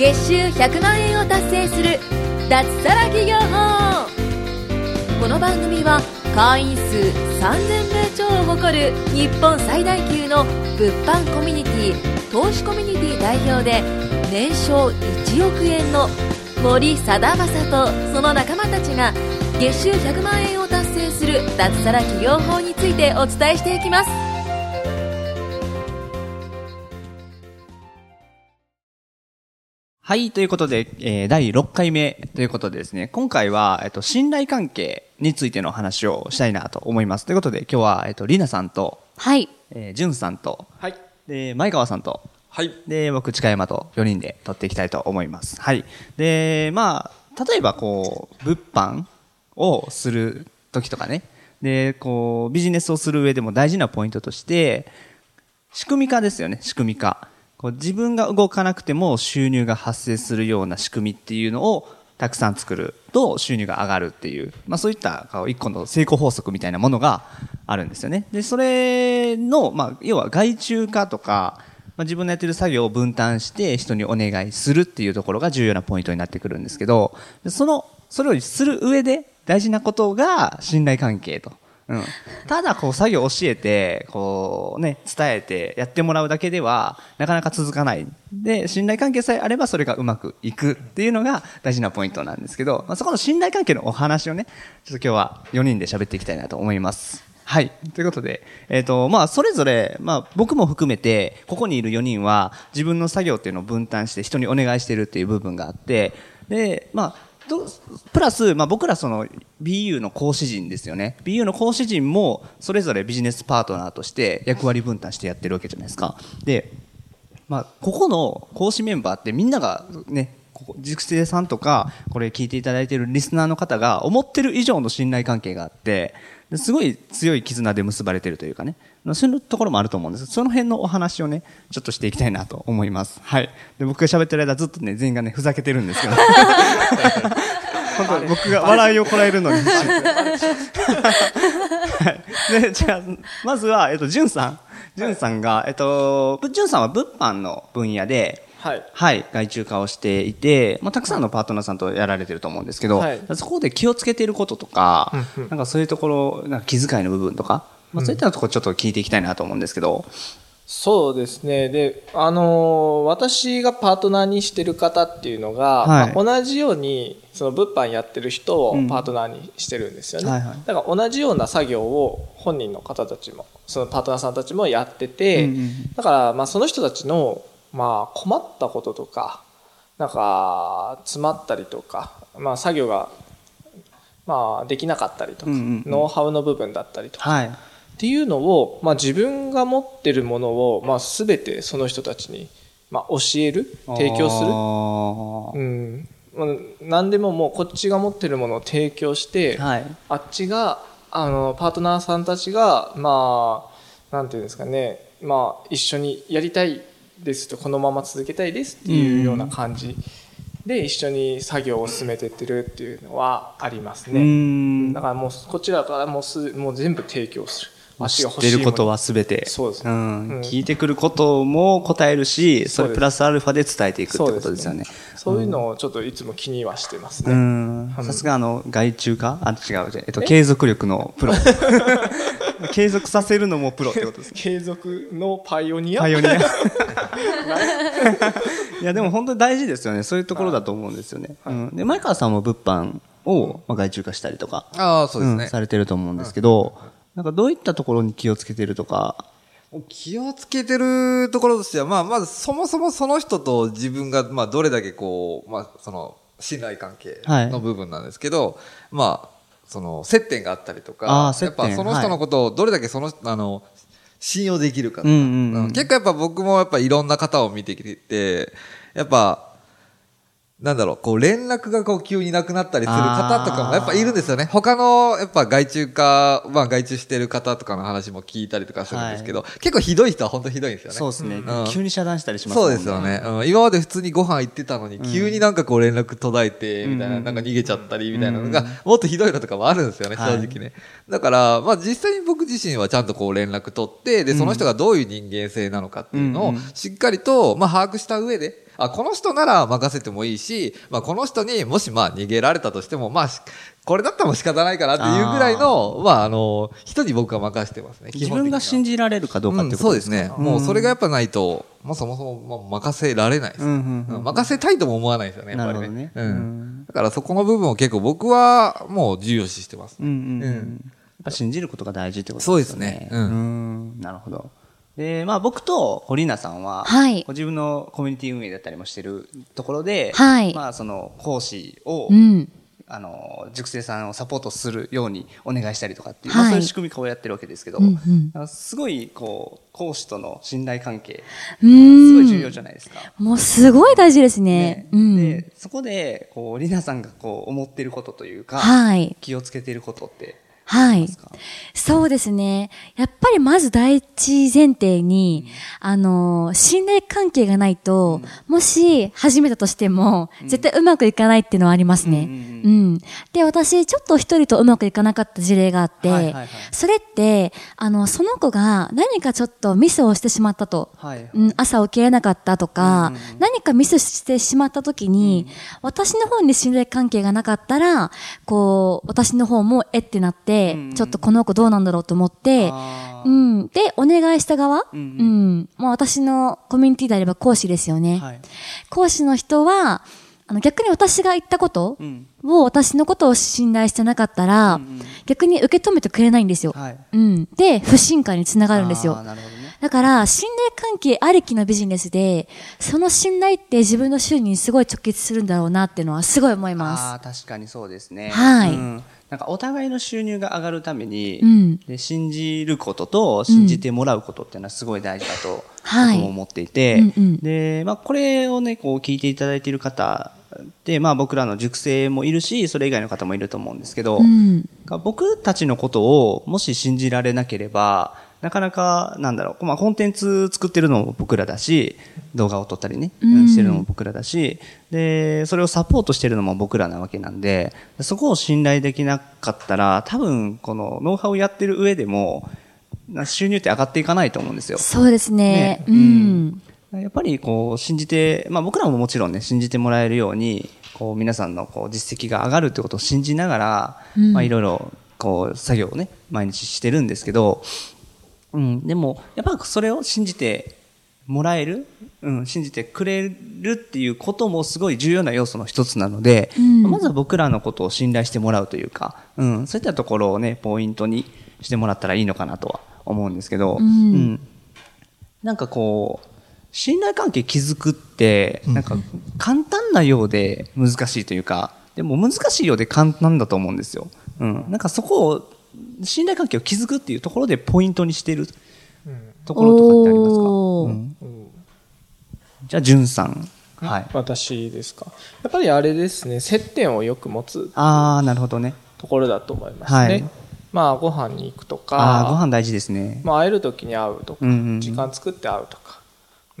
月収100万円を達成する脱サラ企業法。この番組は会員数3000名超を誇る日本最大級の物販コミュニティ投資コミュニティ代表で年商1億円の森貞正とその仲間たちが月収100万円を達成する脱サラ企業法についてお伝えしていきます。はい、ということで、えー第6回目ということでですね、今回は、えっと、信頼関係についての話をしたいなと思います。ということで、今日は、えっと、りなさんと、はいえー、じゅんさんと、はい。で、前川さんと、はい。で、僕、近山と4人で撮っていきたいと思います。はい。で、まあ、例えばこう、物販をする時とかね、で、こう、ビジネスをする上でも大事なポイントとして、仕組み化ですよね、仕組み化。こう自分が動かなくても収入が発生するような仕組みっていうのをたくさん作ると収入が上がるっていう、まあそういったこう一個の成功法則みたいなものがあるんですよね。で、それの、まあ要は外注化とか、まあ、自分のやってる作業を分担して人にお願いするっていうところが重要なポイントになってくるんですけど、その、それをする上で大事なことが信頼関係と。うん。ただこう作業を教えて、こうね、伝えてやってもらうだけではなかなか続かない。で、信頼関係さえあればそれがうまくいくっていうのが大事なポイントなんですけど、まあ、そこの信頼関係のお話をね、ちょっと今日は4人で喋っていきたいなと思います。はい。ということで、えっ、と、まあ、それぞれ、まあ、僕も含めて、ここにいる4人は、自分の作業っていうのを分担して人にお願いしてるっていう部分があって、で、まあ、どプラス、まあ、僕らその BU の講師陣ですよね。BU の講師陣も、それぞれビジネスパートナーとして役割分担してやってるわけじゃないですか。で、まあ、ここの講師メンバーってみんながね、ここ塾生さんとか、これ聞いていただいてるリスナーの方が思ってる以上の信頼関係があって、すごい強い絆で結ばれてるというかね、そういうところもあると思うんです。その辺のお話をね、ちょっとしていきたいなと思います。はい。で、僕が喋ってる間ずっとね、全員がね、ふざけてるんですけど。本当に 僕が笑いをこらえるのに。で、じゃあ、まずは、えっと、じゅんさん。じゅんさんが、えっと、じゅんさんは物販の分野で、はい。はい、外注化をしていて、まあ、たくさんのパートナーさんとやられてると思うんですけど、はい。そこで気をつけていることとか、うんうん。なんかそういうところ、なんか気遣いの部分とか、まあ、そういったところちょっと聞いていきたいなと思うんですけど、そうですね。で、あのー私がパートナーにしてる方っていうのが、はい。まあ同じように、その物販やってる人をうん。パートナーにしてるんですよね。はいはい。だから同じような作業を本人の方たちも、そのパートナーさんたちもやってて、うんうん。だから、まあその人たちの、まあ困ったこととか、なんか、詰まったりとか、まあ作業が、まあできなかったりとか、うんうんうんノウハウの部分だったりとか、はい。っていうのを、まあ、自分が持ってるものを、まあ、全てその人たちに、まあ、教える提供する、るうんまあ、何でももうこっちが持ってるものを提供して、はい。あっちがあのパートナーさんたちがまあなんていうんですかね、まあ、一緒にやりたいですとこのまま続けたいですっていうような感じで一緒に作業を進めてってるっていうのはありますうね。んだからもうこちらからもうすもう全部提供する。まあ知ってることはすべて。そうですんうん聞いてくることも答えるし、それプラスアルファで伝えていくってことですよね。そういうのをちょっといつも気にはしてますうね。ん。さすがあの、外注かあ、違う、えっと、継続力のプロ。継続させるのもプロってことですね。継続のパイオニア？パイオニア。いや、でも本当に大事ですよね。そういうところだと思うんですよね。うん。で、前川さんも物販を、まあ、外注化したりとか、ああ、そうですね。んされてると思うんですけど、なんかどういったところに気をつけてるとか、気をつけてるところとしては、まあ、まずそもそもその人と自分が、まあ、どれだけこう、まあ、その、信頼関係はい。の部分なんですけど、まあ、その、接点があったりとあかやっ点ぱその人のことをどれだけその、あの、信用できるかとか、うんうんうん。うん結構やっぱ僕もやっぱいろんな方を見てきて、やっぱ、なんだろう、こう連絡がこう急になくなったりする方とかもやっぱいるんですよね。他のやっぱ外注化、まあ外注してる方とかの話も聞いたりとかするんですけど、結構ひどい人は本当ひどいんですよね。そうですね、うん。急に遮断したりしますもんそうですよね、うん。今まで普通にご飯行ってたのに、急になんかこう連絡途絶えて、みたいな、うん。なんか逃げちゃったり、みたいなのが、もっとひどいのとかもあるんですよね、はい。正直ね。だから、まあ実際に僕自身はちゃんとこう連絡取って、で、その人がどういう人間性なのかっていうのをしっかりと、まあ把握した上で、あ、この人なら任せてもいいし、まあ、この人にもしまあ逃げられたとしても、まあ、しこれだったら仕方ないかなっていうぐらいの、まあ、あの、人に僕は任せてますね。自分が信じじられるかどうかってことですか、そうですね。もうそれがやっぱないと、まあ、そもそもまあ任せられないです、うんうんうんうん任せたいとも思わないですよね、やっぱりね。ねううんん。だからそこの部分を結構僕はもう重要視してます。うんうんうんうんやっぱ信じることが大事ってことそうでよね。ですすねうんんなるほど。で、まあ僕と堀名さんは、はいご自分のコミュニティ運営だったりもしてるところで、はいまあその講師を、うん。あの、塾生さんをサポートするようにお願いしたりとかっていう、はいまあそういう仕組み化をやってるわけですけど、うんうんあすごい、こう、講師との信頼関係。すごい重要じゃないですか。もうすごい大事ですね。うん。で、そこで、こう、りなさんがこう、思ってることというか、はい。気をつけていることって、はい。そうですね。やっぱりまず第一前提に、あの、信頼関係がないと、もし始めたとしても、絶対うまくいかないっていうのはありますね。ううんんで、私、ちょっと一人とうまくいかなかった事例があって、はいはいはいそれって、あの、その子が何かちょっとミスをしてしまったと。はい。うん、朝起きれなかったとか、うんうんうん何かミスしてしまった時に、私の方に信頼関係がなかったら、こう、私の方もえってなって、うんうんちょっとこの子どうなんだろうと思って、うん。で、お願いした側、ううんん、まあ私のコミュニティであれば講師ですよね。はい。講師の人は、あの逆に私が言ったことうん。を私のことを信頼してなかったら、うんうん逆に受け止めてくれないんですよ。はい。うん。で、不信感につながるんですよ。だから、信頼関係ありきのビジネスで、その信頼って自分の収入にすごい直結するんだろうなっていうのはすごい思いまああ、確かにそうですね。はいうんなんかお互いの収入が上がるために、うんで信じることと信じてもらうことっていうのはすごい大事だとはい僕も思っていて、うんうんで、まあこれをね、こう聞いていただいている方で、まあ僕らの塾生もいるし、それ以外の方もいると思うんですけど、す。うん。僕たちのことをもし信じられなければ、なかなか、なんだろう、まあ、コンテンツ作ってるのも僕らだし、動画を撮ったりね、うんしてるのも僕らだし、で、それをサポートしてるのも僕らなわけなんで、そこを信頼できなかったら、多分、このノウハウをやってる上でも、な収入って上がっていかないと思うんですよ。そうですね。ねうん。やっぱりこう信じて、まあ僕らももちろんね、信じてもらえるように、こう皆さんのこう実績が上がるってことを信じながら、うん。まあいろいろこう作業をね、毎日してるんですけど、うん、でもやっぱそれを信じてもらえる、うん、信じてくれるっていうこともすごい重要な要素の一つなので、うん。まずは僕らのことを信頼してもらうというか、うん、そういったところをね、ポイントにしてもらったらいいのかなとは思うんですけど、うん。なんかこう、信頼関係築くって、なんか簡単なようで難しいというか、でも難しいようで簡単だと思うんですよ。うん。なんかそこを、信頼関係を築くっていうところでポイントにしているところとかってありますか、うんじゃあ、じゅんさん。はい。私ですか？やっぱりあれですね、接点をよく持つあー、なるほどね。ところだと思いますね。はいまあ、ご飯に行くとか、あー、ご飯大事ですね。まあ、会える時に会うとか、うんうん時間作って会うとか、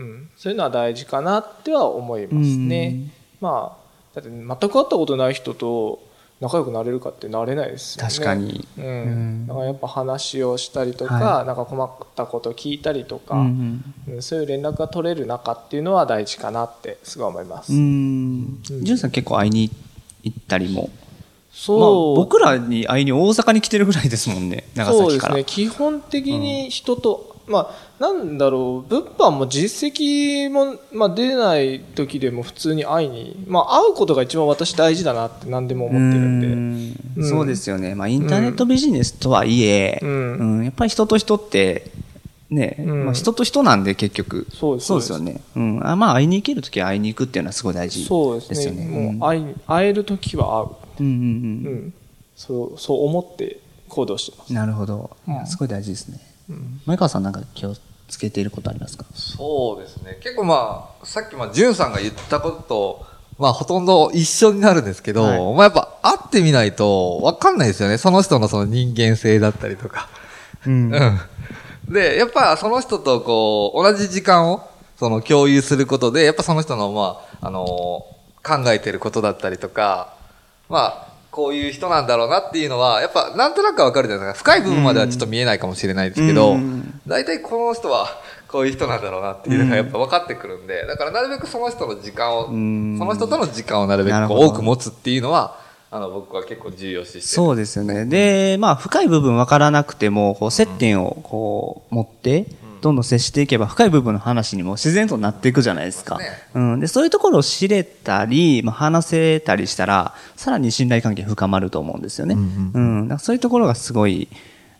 うん、そういうのは大事かなっては思いますね。うんまあ、だって全く会ったことない人と仲良くなれるかってなれないですよね。確かに。うんうんだからやっぱ話をしたりとか、はなんか困ったこと聞いたりとか、うんうんそういう連絡が取れる仲っていうのは大事かなってすごい思います。うん。さん結構会いに行ったりも。まあ、そう、僕らに会いに大阪に来てるぐらいですもんね、長崎から。そうですね基本的に人と、まあなんだろう物販も実績も、まあ、出ない時でも普通に会いに、まあ、会うことが一番私大事だなって何でも思ってるんでんうんそうですよね。まあ、インターネットビジネスとはいえ、ううんんやっぱり人と人って、ね、うんまあ、人と人なんで結局。そうですそうですよね。うん。あまあ、会いに行けるときは会いに行くっていうのはすごい大事そうですよね。ねもう会い会える時はうんうん会う、うんうん、そうそう思って行動してますなるほど。すごい大事ですね。うん前川さんなんか気をつけていることありますか？そうですね。結構まあ、さっきまあ、ジュンさんが言ったことと、まあ、ほとんど一緒になるんですけど、はいまあ、やっぱ会ってみないとわかんないですよね。その人のその人間性だったりとか。うんうん。で、やっぱその人とこう、同じ時間を、その共有することで、やっぱその人の、まあ、あの考えてることだったりとか、まあ、こういう人なんだろうなっていうのは、やっぱなんとなくわかるじゃないですか。深い部分まではちょっと見えないかもしれないですけどうん、大体この人は、こういう人なんだろうなっていうのがやっぱ分かってくるんで、だからなるべくその人の時間を、そんの人との時間をなるべく多く持つっていうのは、あの、僕は結構重要視してる。そうですよね。で、まあ、深い部分分からなくても、こう、接点をこう、持って、どんどん接していけば、深い部分の話にも自然となっていくじゃないですか。そうん。で、そういうところを知れたり、まあ、話せたりしたら、さらに信頼関係深まると思うんですよね。うん。だからそういうところがすごい、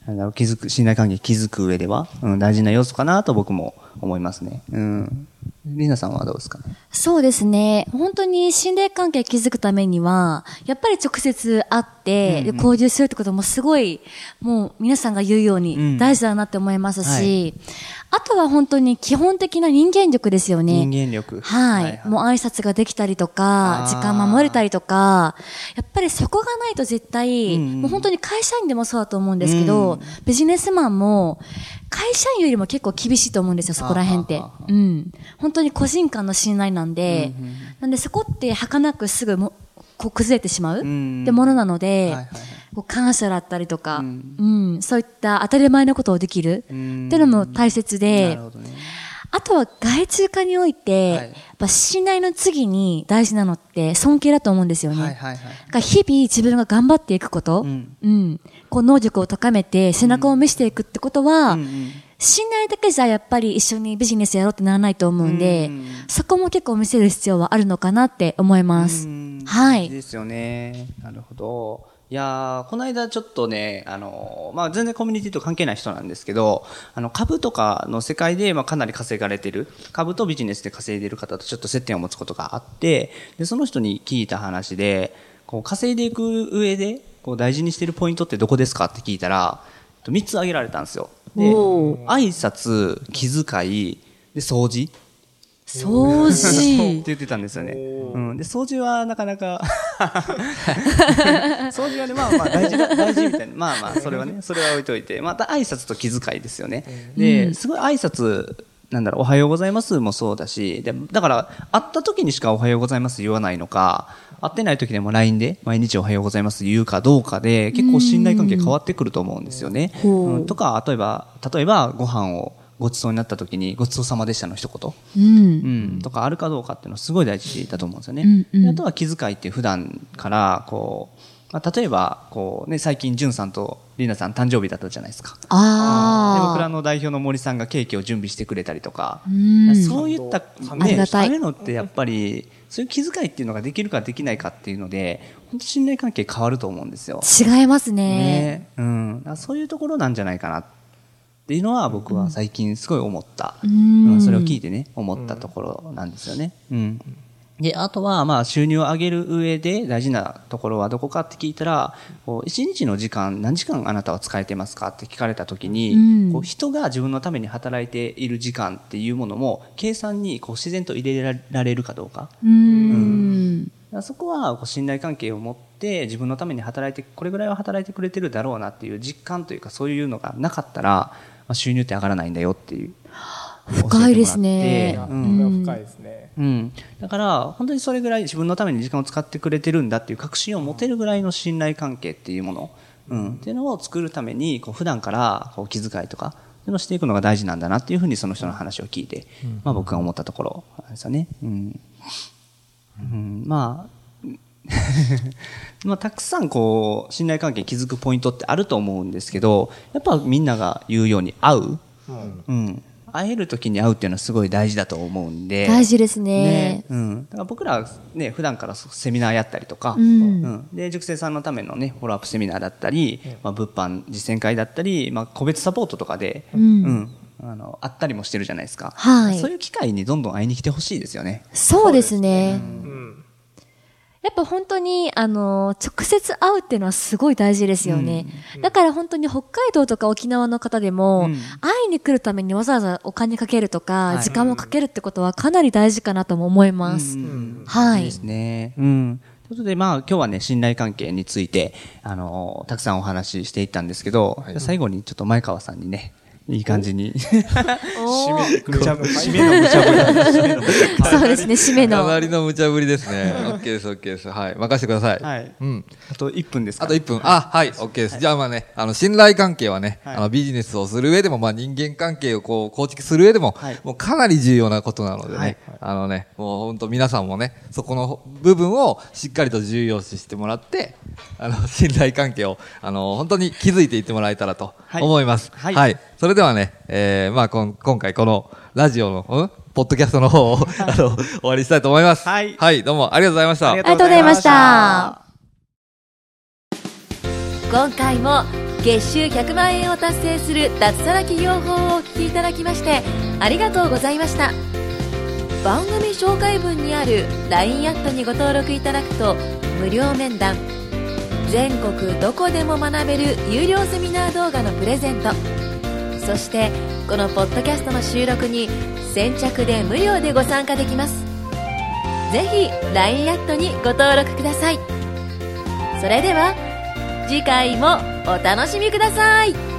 なんだろう、気づく、信頼関係築く上では、うん、大事な要素かなと僕も思いますね。うん。リナさんはどうですか？ねそうですね。本当に信頼関係築くためには、やっぱり直接会って、で交流するってこともすごい、もう皆さんが言うよううんに大事だなって思いますし、はあとは本当に基本的な人間力ですよね。人間力。はい。もう挨拶ができたりとか時間守れたりとか、やっぱりそこがないと絶対、うんうんもう本当に会社員でもそうだと思うんですけど、ビジネスマンも、会社員よりも結構厳しいと思うんですよ、そこら辺って。うん。本当に個人間の信頼なんで、なんでそこって儚くすぐも、こう崩れてしまううんってものなので、はいはいはい。こう感謝だったりとか、ううん。ん、そういった当たり前のことをできるってうん。いうのも大切で、なるほどね。あとは外注化において、はいやっぱ信頼の次に大事なのって尊敬だと思うんですよね。はいはいはい。だから日々自分が頑張っていくこと、ううんん、こう能力を高めて背中を見せていくってことは、うんうん信頼だけじゃやっぱり一緒にビジネスやろうってならないと思うんで、うんそこも結構見せる必要はあるのかなって思います。うんはいですよね。なるほど。いやーこの間ちょっとね、あのーまあ、全然コミュニティと関係ない人なんですけど、あの、株とかの世界で、まあ、かなり稼がれてる、株とビジネスで稼いでる方とちょっと接点を持つことがあって、で、その人に聞いた話で、こう、稼いでいく上で、こう、大事にしてるポイントってどこですかって聞いたら、3つ挙げられたんですよ。で、お挨拶、気遣い、で、掃除。掃って除。言ってたんですよね。うん。で、掃除はなかなか、掃除はね、まあまあ大事だ、大事みたいな。まあまあ、それはね、それは置いといて。また挨拶と気遣いですよね。で、すごい挨拶、なんだろう、おはようございますもそうだし、でだから、会った時にしかおはようございます言わないのか、会ってない時でも LINE で毎日おはようございます言うかどうかで、結構信頼関係変わってくると思うんですよね。うんとか、例えば、例えばご飯をごちそうになった時に、ごちそうさまでしたの一言。うん。うん、とかあるかどうかっていうのはすごい大事だと思うんですよね。うんうんであとは気遣いって普段からこう、まあ、例えばこう、ね、最近、じゅんさんとりなさん誕生日だったじゃないですか。で僕らあの代表の森さんがケーキを準備してくれたりとか、んそういった、たいそういうのってやっぱりそういう気遣いっていうのができるかできないかっていうので本当信頼関係変わると思うんですよ。あ。違いますね。ねうん、そういうところなんじゃないかなっていうのは僕は最近すごい思った、ん。うんそれを聞いてね思ったところなんですよね。うん。で、あとは、まあ、収入を上げる上で大事なところはどこかって聞いたら、こう、一日の時間、何時間あなたは使えてますかって聞かれたときに、うん。こう、人が自分のために働いている時間っていうものも、計算にこう自然と入れられるかどうか。うーん。そこはこう信頼関係を持って自分のために働いてこれぐらいは働いてくれてるだろうなっていう実感というかそういうのがなかったら、まあ、収入って上がらないんだよっていう。深いですね。うん。深いですね。うん、だから本当にそれぐらい自分のために時間を使ってくれてるんだっていう確信を持てるぐらいの信頼関係っていうもの、うん、っていうのを作るためにこう普段からこう気遣いとかそういうのをしていくのが大事なんだなっていうふうにその人の話を聞いて、まあ、僕が思ったところですよね。うん。うん、まあ まあ、たくさんこう信頼関係築くポイントってあると思うんですけどやっぱみんなが言うように会う、うん、会える時に会うっていうのはすごい大事だと思うんで。大事ですね。うん、だから僕らね普段からセミナーやったりとか、うん。で塾生さんのためのねフォローアップセミナーだったり、まあ、物販実践会だったり、まあ、個別サポートとかで、ん。あのあったりもしてるじゃないですか、はい。そういう機会にどんどん会いに来てほしいですよね。そうですね。うん。やっぱ本当に、あの、直接会うっていうのはすごい大事ですよね。だから本当に北海道とか沖縄の方でも、うん会いに来るためにわざわざお金かけるとか、はい時間をかけるってことはかなり大事かなとも思います。うんはいですね。うん。ということで、まあ、今日はね、信頼関係について、あの、たくさんお話ししていったんですけど、じゃあ最後にちょっと前川さんにね、いい感じに。締めてくれる締めの無茶ぶり。そうですね、締めの。かなりの無茶ぶりですね。オッケーです、オッケーです。はい。任せてください。はいうん。あと1分ですかあと1分。あ、はい、オッケーです。じゃあまあね、あの、信頼関係はね、はいあの、ビジネスをする上でも、まあ人間関係をこう、構築する上でも、はいもうかなり重要なことなのでね、はいあのね、もう本当皆さんもね、そこの部分をしっかりと重要視してもらって、あの、信頼関係を、あの、本当に築いていってもらえたらとはい思います。はいはい。それではね、えー、まあこん、今回このラジオの、うん？ポッドキャストの方を、あの、終わりにしたいと思います。はいはい、どうもありがとうございました。ありありがとうございました。今回も月収100万円を達成する脱サラ企業法をお聞きいただきましてありがとうございました番組紹介文にある LINE アットにご登録いただくと無料面談全国どこでも学べる有料セミナー動画のプレゼント。そしてこのポッドキャストの収録に先着で無料でご参加できます。是非 LINE アットにご登録ください。それでは次回もお楽しみください。